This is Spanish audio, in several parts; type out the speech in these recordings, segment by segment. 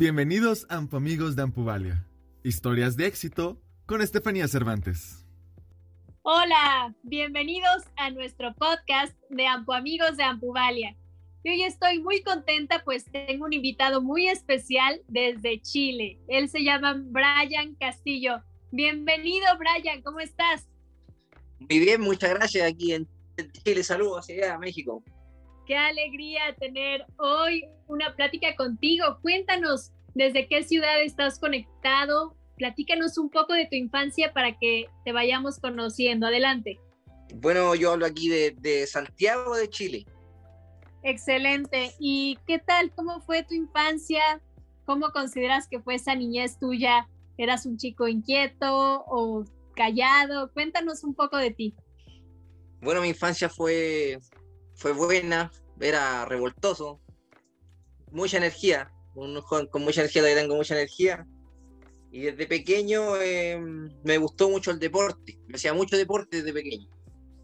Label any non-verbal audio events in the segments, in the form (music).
Bienvenidos Ampo Amigos de Ampuvalia. Historias de éxito con Estefanía Cervantes. Hola, bienvenidos a nuestro podcast de Ampo Amigos de Ampuvalia. Y hoy estoy muy contenta pues tengo un invitado muy especial desde Chile. Él se llama Brian Castillo. Bienvenido Brian, ¿cómo estás? Muy bien, muchas gracias aquí en Chile. Saludos hacia México. Qué alegría tener hoy una plática contigo. Cuéntanos desde qué ciudad estás conectado. Platícanos un poco de tu infancia para que te vayamos conociendo. Adelante. Bueno, yo hablo aquí de, Santiago de Chile. Excelente. ¿Y qué tal? ¿Cómo fue tu infancia? ¿Cómo consideras que fue esa niñez tuya? ¿Eras un chico inquieto o callado? Cuéntanos un poco de ti. Bueno, mi infancia fue, fue buena, era revoltoso, mucha energía, un joven con mucha energía, todavía tengo mucha energía. Y desde pequeño em, me gustó mucho el deporte, me hacía mucho deporte desde pequeño.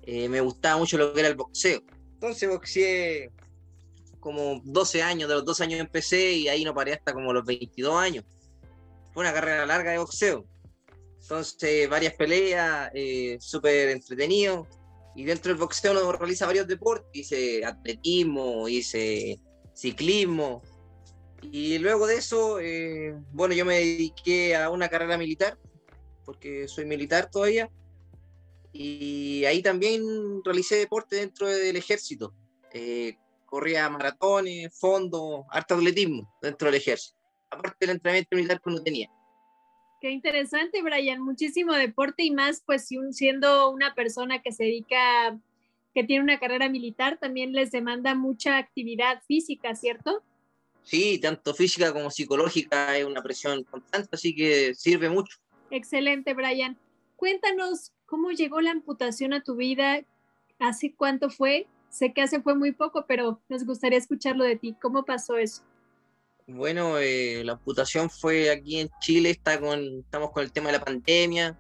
Eh, me gustaba mucho lo que era el boxeo. Entonces boxeé como 12 años, de los 12 años empecé y ahí no paré hasta como los 22 años. Fue una carrera larga de boxeo. Entonces, varias peleas, eh, súper entretenido y dentro del boxeo uno realiza varios deportes, hice atletismo, hice ciclismo, y luego de eso, eh, bueno, yo me dediqué a una carrera militar, porque soy militar todavía, y ahí también realicé deporte dentro del ejército. Eh, corría maratones, fondos, harto atletismo dentro del ejército, aparte del entrenamiento militar que uno tenía. Qué interesante, Brian. Muchísimo deporte y más, pues siendo una persona que se dedica, que tiene una carrera militar, también les demanda mucha actividad física, ¿cierto? Sí, tanto física como psicológica, es una presión constante, así que sirve mucho. Excelente, Brian. Cuéntanos cómo llegó la amputación a tu vida, hace cuánto fue. Sé que hace fue muy poco, pero nos gustaría escucharlo de ti. ¿Cómo pasó eso? Bueno, eh, la amputación fue aquí en Chile, está estamos con el tema de la pandemia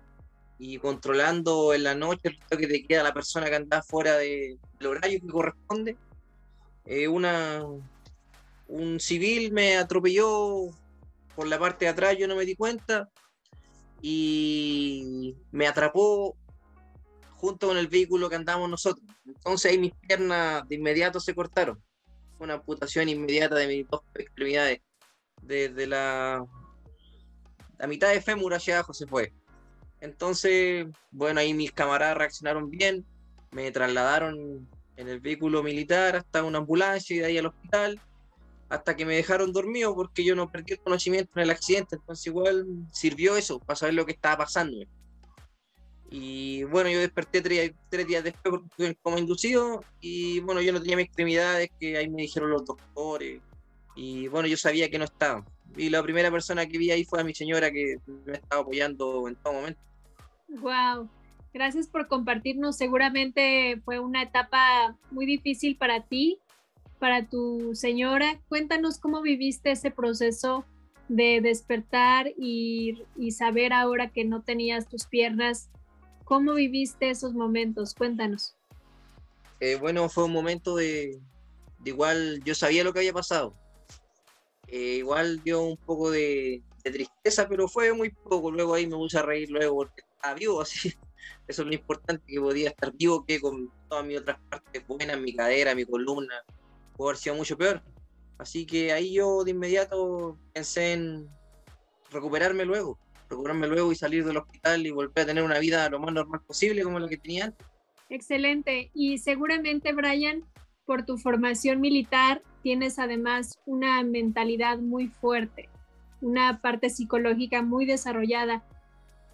y controlando en la noche el que te queda la persona que anda fuera de, del horario que corresponde. Eh, una, un civil me atropelló por la parte de atrás, yo no me di cuenta y me atrapó junto con el vehículo que andamos nosotros. Entonces ahí mis piernas de inmediato se cortaron una amputación inmediata de mis dos extremidades. Desde la, la mitad de fémur hacia abajo se fue. Entonces, bueno, ahí mis camaradas reaccionaron bien, me trasladaron en el vehículo militar hasta una ambulancia y de ahí al hospital, hasta que me dejaron dormido porque yo no perdí el conocimiento en el accidente, entonces igual sirvió eso para saber lo que estaba pasando. Y bueno, yo desperté tres, días después como inducido y bueno, yo no tenía mis extremidades que ahí me dijeron los doctores y bueno, yo sabía que no estaba. Y la primera persona que vi ahí fue a mi señora que me estaba apoyando en todo momento. Wow, gracias por compartirnos. Seguramente fue una etapa muy difícil para ti, para tu señora. Cuéntanos cómo viviste ese proceso de despertar y, y saber ahora que no tenías tus piernas ¿Cómo viviste esos momentos? Cuéntanos. Eh, bueno, fue un momento de, igual, yo sabía lo que había pasado. Eh, igual dio un poco de, tristeza, pero fue muy poco. Luego ahí me puse a reír luego porque estaba vivo, (laughs) así. Eso es lo importante, que podía estar vivo que con todas mis otras partes buenas, mi cadera, mi columna, pudo haber sido mucho peor. Así que ahí yo de inmediato pensé en recuperarme luego procurarme luego y salir del hospital y volver a tener una vida lo más normal posible como la que tenía. Excelente. Y seguramente, Brian, por tu formación militar, tienes además una mentalidad muy fuerte, una parte psicológica muy desarrollada.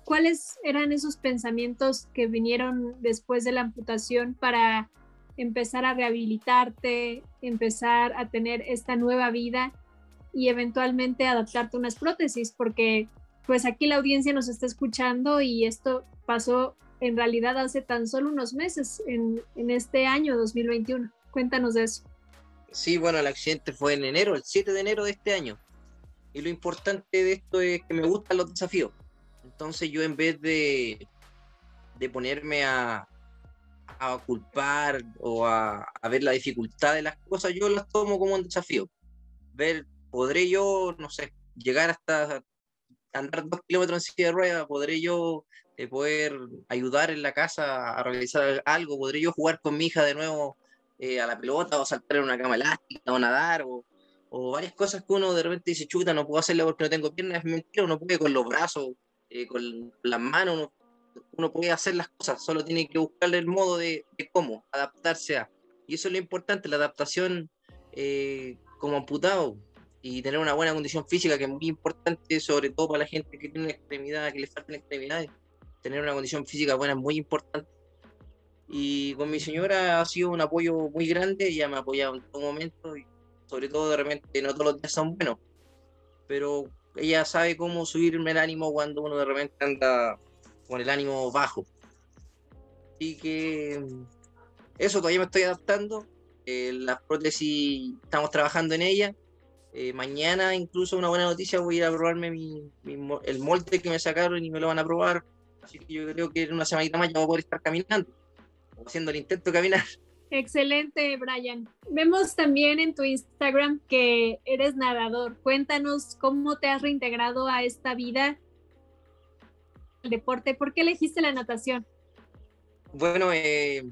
¿Cuáles eran esos pensamientos que vinieron después de la amputación para empezar a rehabilitarte, empezar a tener esta nueva vida y eventualmente adaptarte a unas prótesis? Porque pues aquí la audiencia nos está escuchando y esto pasó en realidad hace tan solo unos meses, en, este año 2021. Cuéntanos de eso. Sí, bueno, el accidente fue en enero, el 7 de enero de este año. Y lo importante de esto es que me gustan los desafíos. Entonces yo en vez de, de ponerme a, a culpar o a, a, ver la dificultad de las cosas, yo las tomo como un desafío. Ver, ¿podré yo, no sé, llegar hasta andar dos kilómetros en silla de ruedas, podré yo eh, poder ayudar en la casa a realizar algo, podré yo jugar con mi hija de nuevo eh, a la pelota o saltar en una cama elástica o nadar o, o, varias cosas que uno de repente dice, chuta, no puedo hacerlo porque no tengo piernas, es mentira, uno puede con los brazos, eh, con las manos, uno, uno, puede hacer las cosas, solo tiene que buscarle el modo de, de cómo adaptarse a. Y eso es lo importante, la adaptación como amputado y tener una buena condición física, que es muy importante, sobre todo para la gente que tiene una extremidad, que le faltan extremidades. Tener una condición física buena es muy importante. Y con mi señora ha sido un apoyo muy grande, ella me ha apoyado en todo momento, y sobre todo de repente no todos los días son buenos, pero ella sabe cómo subirme el ánimo cuando uno de repente anda con el ánimo bajo. Así que eso todavía me estoy adaptando. Eh, las prótesis estamos trabajando en ellas eh, mañana, incluso una buena noticia, voy a ir a probarme mi, el molde que me sacaron y me lo van a probar. Así que yo creo que en una semanita más ya voy a poder estar caminando, haciendo el intento de caminar. (laughs) Excelente, Brian. Vemos también en tu Instagram que eres nadador. Cuéntanos cómo te has reintegrado a esta vida, el deporte. ¿Por qué elegiste la natación? Bueno, eh,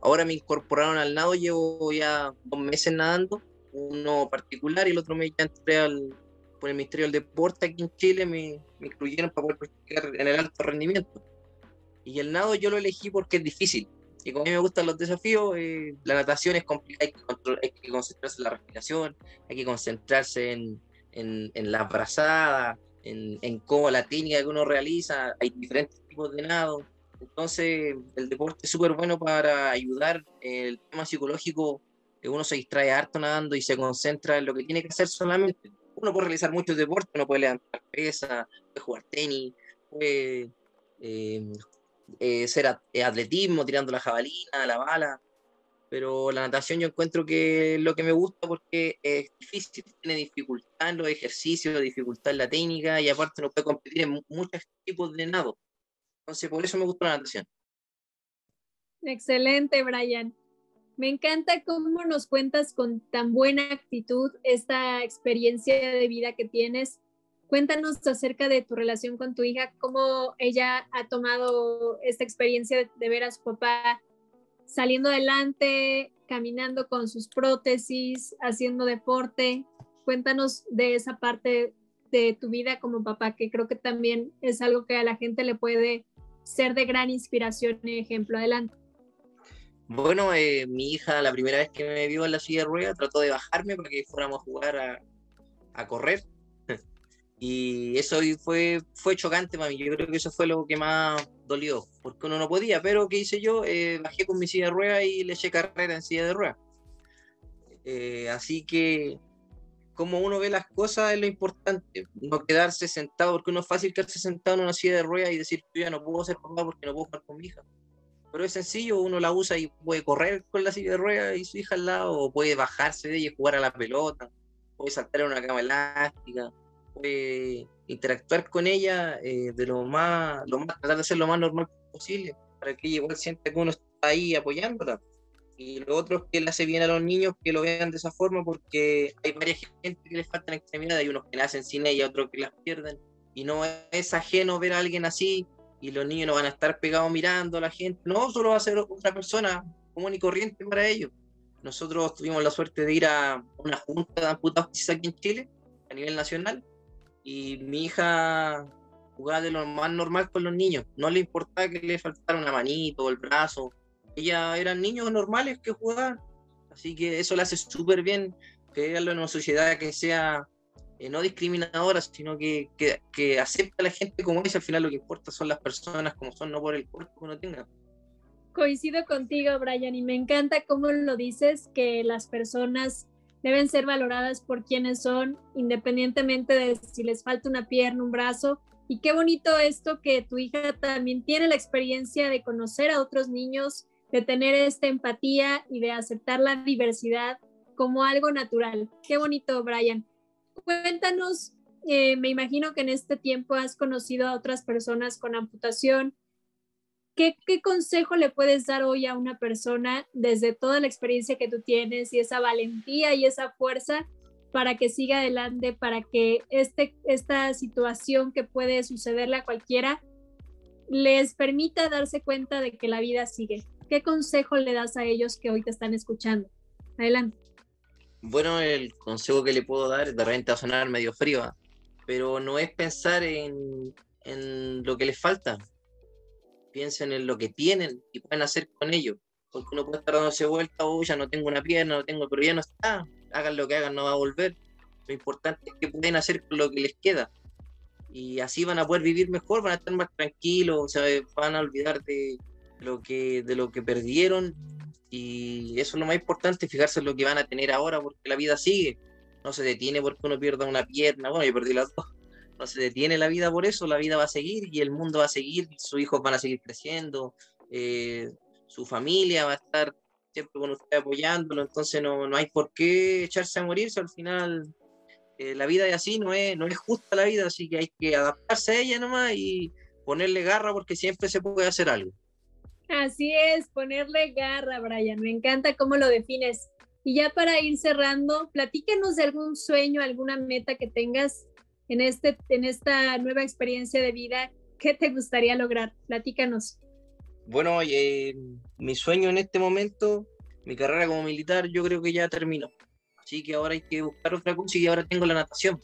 ahora me incorporaron al nado, llevo ya dos meses nadando uno particular y el otro me entré al, por el Ministerio del Deporte aquí en Chile, me, me incluyeron para poder practicar en el alto rendimiento. Y el nado yo lo elegí porque es difícil. Y como a mí me gustan los desafíos, eh, la natación es complicada, hay que, hay que, concentrarse en la respiración, hay que concentrarse en, en, en la brazada, en, en, cómo la técnica que uno realiza, hay diferentes tipos de nado. Entonces, el deporte es súper bueno para ayudar el tema psicológico uno se distrae harto nadando y se concentra en lo que tiene que hacer solamente. Uno puede realizar muchos deportes, uno puede levantar pesas, puede jugar tenis, puede eh, eh, ser eh, atletismo, tirando la jabalina, la bala, pero la natación yo encuentro que es lo que me gusta porque es difícil, tiene dificultad en los ejercicios, dificultad en la técnica y aparte uno puede competir en muchos tipos de nado. Entonces, por eso me gusta la natación. Excelente, Brian. Me encanta cómo nos cuentas con tan buena actitud esta experiencia de vida que tienes. Cuéntanos acerca de tu relación con tu hija, cómo ella ha tomado esta experiencia de ver a su papá saliendo adelante, caminando con sus prótesis, haciendo deporte. Cuéntanos de esa parte de tu vida como papá, que creo que también es algo que a la gente le puede ser de gran inspiración y ejemplo. Adelante. Bueno, eh, mi hija la primera vez que me vio en la silla de ruedas trató de bajarme para que fuéramos a jugar a, correr. (laughs) y eso fue, fue chocante para mí. Yo creo que eso fue lo que más dolió, porque uno no podía. Pero ¿qué hice yo? Eh, bajé con mi silla de ruedas y le eché carrera en silla de ruedas. Eh, así que como uno ve las cosas es lo importante, no quedarse sentado, porque uno es fácil quedarse sentado en una silla de ruedas y decir, yo ya no puedo ser papá porque no puedo jugar con mi hija pero es sencillo, uno la usa y puede correr con la silla de ruedas y su hija al lado, o puede bajarse de ella y jugar a la pelota, puede saltar en una cama elástica, puede interactuar con ella eh, de lo más, tratar de ser lo más normal posible, para que ella igual sienta que uno está ahí apoyándola. Y lo otro es que le hace bien a los niños que lo vean de esa forma, porque hay varias gente que les faltan extremidades, hay unos que nacen sin ella, otros que las pierden, y no es ajeno ver a alguien así y los niños no van a estar pegados mirando a la gente, no, solo va a ser otra persona común y corriente para ellos. Nosotros tuvimos la suerte de ir a una junta de amputados aquí en Chile, a nivel nacional, y mi hija jugaba de lo más normal con los niños, no le importaba que le faltara una manito o el brazo, ella eran niños normales que jugaban, así que eso le hace súper bien crearlo en una sociedad que sea eh, no discriminadora, sino que, que, acepta a la gente como es, al final lo que importa son las personas como son, no por el cuerpo que uno tenga. Coincido contigo, Brian, y me encanta cómo lo dices, que las personas deben ser valoradas por quienes son, independientemente de si les falta una pierna, un brazo. Y qué bonito esto que tu hija también tiene la experiencia de conocer a otros niños, de tener esta empatía y de aceptar la diversidad como algo natural. Qué bonito, Brian cuéntanos, eh, me imagino que en este tiempo has conocido a otras personas con amputación. ¿Qué, ¿Qué, consejo le puedes dar hoy a una persona desde toda la experiencia que tú tienes y esa valentía y esa fuerza para que siga adelante, para que este, esta situación que puede sucederle a cualquiera les permita darse cuenta de que la vida sigue. ¿Qué consejo le das a ellos que hoy te están escuchando? Adelante. Bueno, el consejo que le puedo dar, de repente sonar medio frío, ¿ah? pero no es pensar en, en lo que les falta. Piensen en lo que tienen y pueden hacer con ello. Porque uno puede estar dándose vuelta, oh, ya no tengo una pierna, no tengo, pero ya no está. Hagan lo que hagan, no va a volver. Lo importante es que pueden hacer con lo que les queda. Y así van a poder vivir mejor, van a estar más tranquilos, van a olvidar de lo que, de lo que perdieron. Y eso es lo más importante, fijarse en lo que van a tener ahora, porque la vida sigue. No se detiene porque uno pierda una pierna. Bueno, yo perdí las dos (laughs) no se detiene la vida por eso, la vida va a seguir y el mundo va a seguir, sus hijos van a seguir creciendo, eh, su familia va a estar siempre con usted apoyándolo, entonces no, no hay por qué echarse a morirse, al final eh, la vida es así, no es, no es justa la vida, así que hay que adaptarse a ella nomás y ponerle garra porque siempre se puede hacer algo. Así es, ponerle garra, Brian, me encanta cómo lo defines. Y ya para ir cerrando, platícanos de algún sueño, alguna meta que tengas en, este, en esta nueva experiencia de vida, ¿qué te gustaría lograr? Platícanos. Bueno, eh, mi sueño en este momento, mi carrera como militar, yo creo que ya terminó. Así que ahora hay que buscar otra cosa y ahora tengo la natación.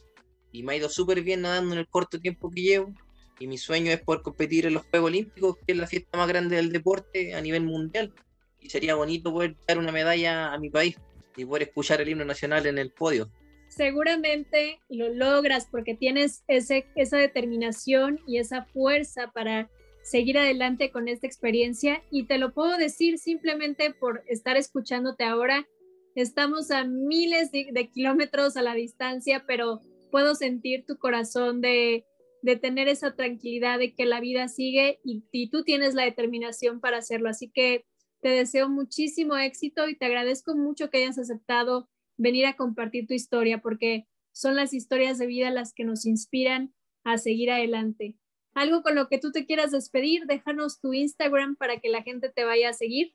Y me ha ido súper bien nadando en el corto tiempo que llevo. Y mi sueño es poder competir en los Juegos Olímpicos, que es la fiesta más grande del deporte a nivel mundial. Y sería bonito poder dar una medalla a mi país y poder escuchar el himno nacional en el podio seguramente lo logras porque tienes ese, esa determinación y esa fuerza para seguir adelante con esta experiencia y te lo puedo decir simplemente por estar escuchándote ahora. Estamos a miles de, kilómetros a la distancia, pero puedo sentir tu corazón de, de, tener esa tranquilidad de que la vida sigue y, tú tienes la determinación para hacerlo. Así que te deseo muchísimo éxito y te agradezco mucho que hayas aceptado venir a compartir tu historia, porque son las historias de vida las que nos inspiran a seguir adelante. Algo con lo que tú te quieras despedir, déjanos tu Instagram para que la gente te vaya a seguir.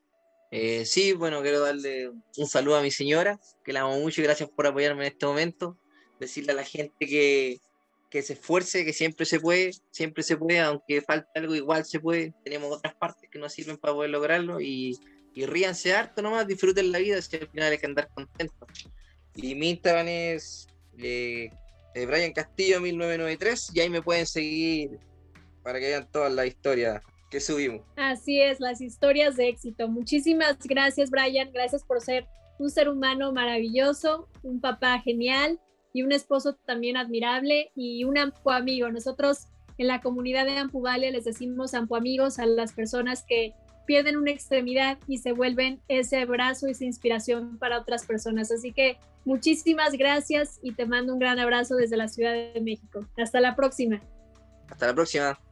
Eh, sí, bueno, quiero darle un saludo a mi señora, que la amo mucho y gracias por apoyarme en este momento. Decirle a la gente que, que se esfuerce, que siempre se puede, siempre se puede, aunque falte algo, igual se puede. Tenemos otras partes que nos sirven para poder lograrlo y y ríanse harto nomás, disfruten la vida, si al final hay que andar contentos. Y mi Instagram es eh, eh Brian Castillo 1993 y ahí me pueden seguir para que vean todas las historias que subimos. Así es, las historias de éxito. Muchísimas gracias Brian, gracias por ser un ser humano maravilloso, un papá genial y un esposo también admirable y un ampu amigo. Nosotros en la comunidad de Ampuvalia les decimos ampu amigos a las personas que pierden una extremidad y se vuelven ese abrazo, esa inspiración para otras personas. Así que muchísimas gracias y te mando un gran abrazo desde la Ciudad de México. Hasta la próxima. Hasta la próxima.